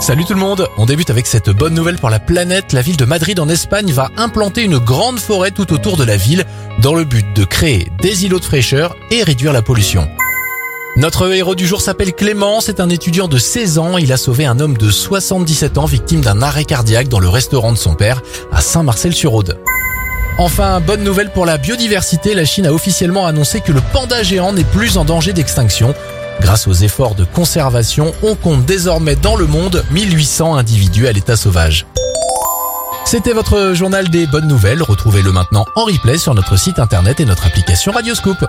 Salut tout le monde, on débute avec cette bonne nouvelle pour la planète. La ville de Madrid en Espagne va implanter une grande forêt tout autour de la ville dans le but de créer des îlots de fraîcheur et réduire la pollution. Notre héros du jour s'appelle Clément, c'est un étudiant de 16 ans, il a sauvé un homme de 77 ans victime d'un arrêt cardiaque dans le restaurant de son père à Saint-Marcel-sur-Aude. Enfin, bonne nouvelle pour la biodiversité, la Chine a officiellement annoncé que le panda géant n'est plus en danger d'extinction. Grâce aux efforts de conservation, on compte désormais dans le monde 1800 individus à l'état sauvage. C'était votre journal des bonnes nouvelles, retrouvez-le maintenant en replay sur notre site internet et notre application Radioscoop.